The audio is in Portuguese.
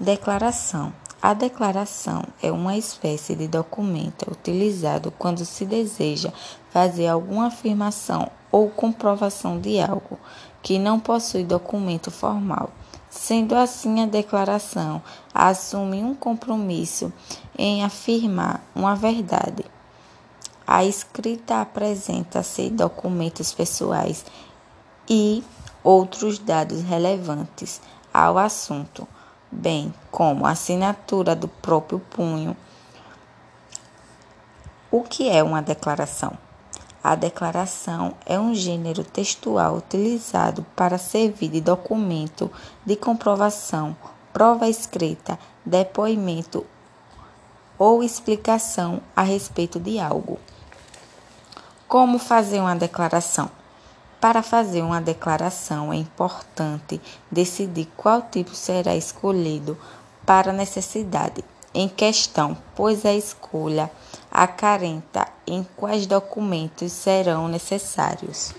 Declaração. A declaração é uma espécie de documento utilizado quando se deseja fazer alguma afirmação ou comprovação de algo que não possui documento formal. Sendo assim, a declaração assume um compromisso em afirmar uma verdade. A escrita apresenta-se documentos pessoais e outros dados relevantes ao assunto bem como a assinatura do próprio punho. O que é uma declaração? A declaração é um gênero textual utilizado para servir de documento de comprovação, prova escrita, depoimento ou explicação a respeito de algo. Como fazer uma declaração? Para fazer uma declaração é importante decidir qual tipo será escolhido para a necessidade em questão, pois a escolha acarenta em quais documentos serão necessários.